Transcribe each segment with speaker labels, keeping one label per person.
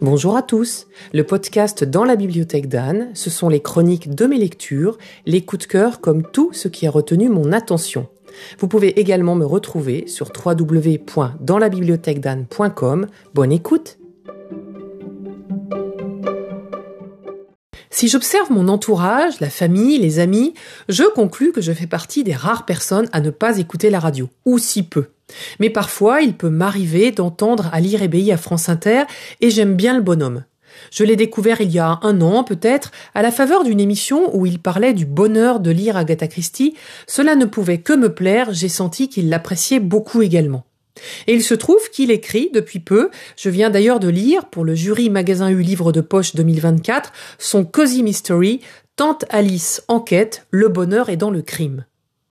Speaker 1: Bonjour à tous. Le podcast Dans la bibliothèque d'Anne, ce sont les chroniques de mes lectures, les coups de cœur comme tout ce qui a retenu mon attention. Vous pouvez également me retrouver sur www.danslabibliothèquedanne.com. Bonne écoute. Si j'observe mon entourage, la famille, les amis, je conclus que je fais partie des rares personnes à ne pas écouter la radio, ou si peu. Mais parfois, il peut m'arriver d'entendre Ali Rebéi à France Inter, et j'aime bien le bonhomme. Je l'ai découvert il y a un an peut-être, à la faveur d'une émission où il parlait du bonheur de lire Agatha Christie. Cela ne pouvait que me plaire, j'ai senti qu'il l'appréciait beaucoup également. Et il se trouve qu'il écrit depuis peu, je viens d'ailleurs de lire pour le jury Magasin U Livre de Poche 2024, son Cozy Mystery, Tante Alice enquête, le bonheur est dans le crime.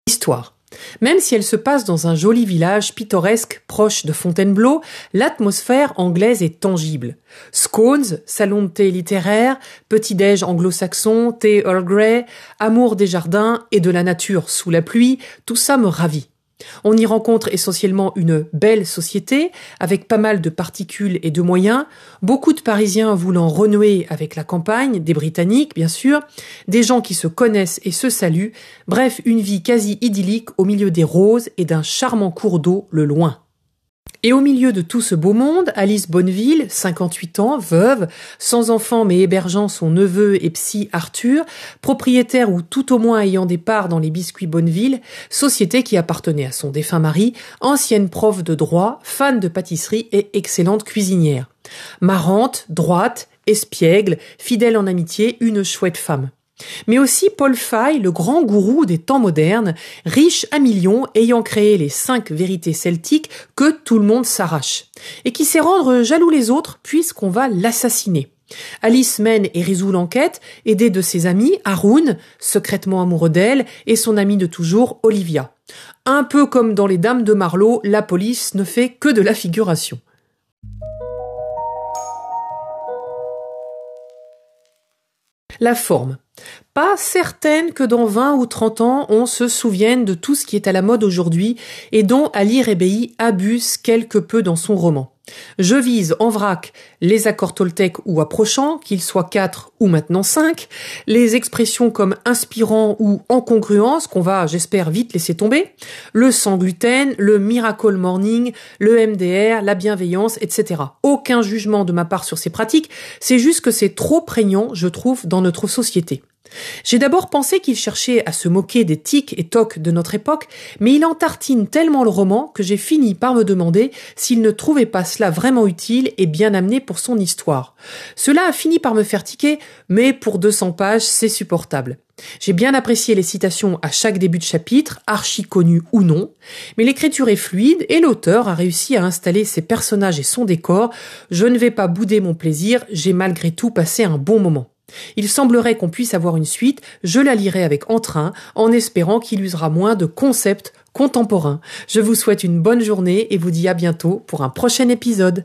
Speaker 1: Histoire. Même si elle se passe dans un joli village pittoresque proche de Fontainebleau, l'atmosphère anglaise est tangible. Scones, salon de thé littéraire, petit-déj anglo-saxon, thé Earl Grey, amour des jardins et de la nature sous la pluie, tout ça me ravit. On y rencontre essentiellement une belle société, avec pas mal de particules et de moyens, beaucoup de Parisiens voulant renouer avec la campagne, des Britanniques bien sûr, des gens qui se connaissent et se saluent, bref une vie quasi idyllique au milieu des roses et d'un charmant cours d'eau le loin. Et au milieu de tout ce beau monde, Alice Bonneville, 58 ans, veuve, sans enfant mais hébergeant son neveu et psy Arthur, propriétaire ou tout au moins ayant des parts dans les biscuits Bonneville, société qui appartenait à son défunt mari, ancienne prof de droit, fan de pâtisserie et excellente cuisinière. Marrante, droite, espiègle, fidèle en amitié, une chouette femme mais aussi Paul Fay, le grand gourou des temps modernes, riche à millions, ayant créé les cinq vérités celtiques que tout le monde s'arrache, et qui sait rendre jaloux les autres puisqu'on va l'assassiner. Alice mène et résout l'enquête, aidée de ses amis, Haroun, secrètement amoureux d'elle, et son amie de toujours, Olivia. Un peu comme dans les Dames de Marlowe, la police ne fait que de la figuration. La forme. Pas certaine que dans 20 ou 30 ans, on se souvienne de tout ce qui est à la mode aujourd'hui et dont Ali Rebei abuse quelque peu dans son roman. Je vise en vrac les accords Toltec ou approchants, qu'ils soient quatre ou maintenant cinq, les expressions comme inspirant ou incongruence qu'on va, j'espère, vite laisser tomber, le sans gluten, le miracle morning, le MDR, la bienveillance, etc. Aucun jugement de ma part sur ces pratiques, c'est juste que c'est trop prégnant, je trouve, dans notre société. J'ai d'abord pensé qu'il cherchait à se moquer des tics et tocs de notre époque, mais il entartine tellement le roman que j'ai fini par me demander s'il ne trouvait pas cela vraiment utile et bien amené pour son histoire. Cela a fini par me faire tiquer, mais pour 200 pages, c'est supportable. J'ai bien apprécié les citations à chaque début de chapitre, archi connus ou non, mais l'écriture est fluide et l'auteur a réussi à installer ses personnages et son décor. Je ne vais pas bouder mon plaisir, j'ai malgré tout passé un bon moment. Il semblerait qu'on puisse avoir une suite, je la lirai avec entrain, en espérant qu'il usera moins de concepts contemporains. Je vous souhaite une bonne journée et vous dis à bientôt pour un prochain épisode.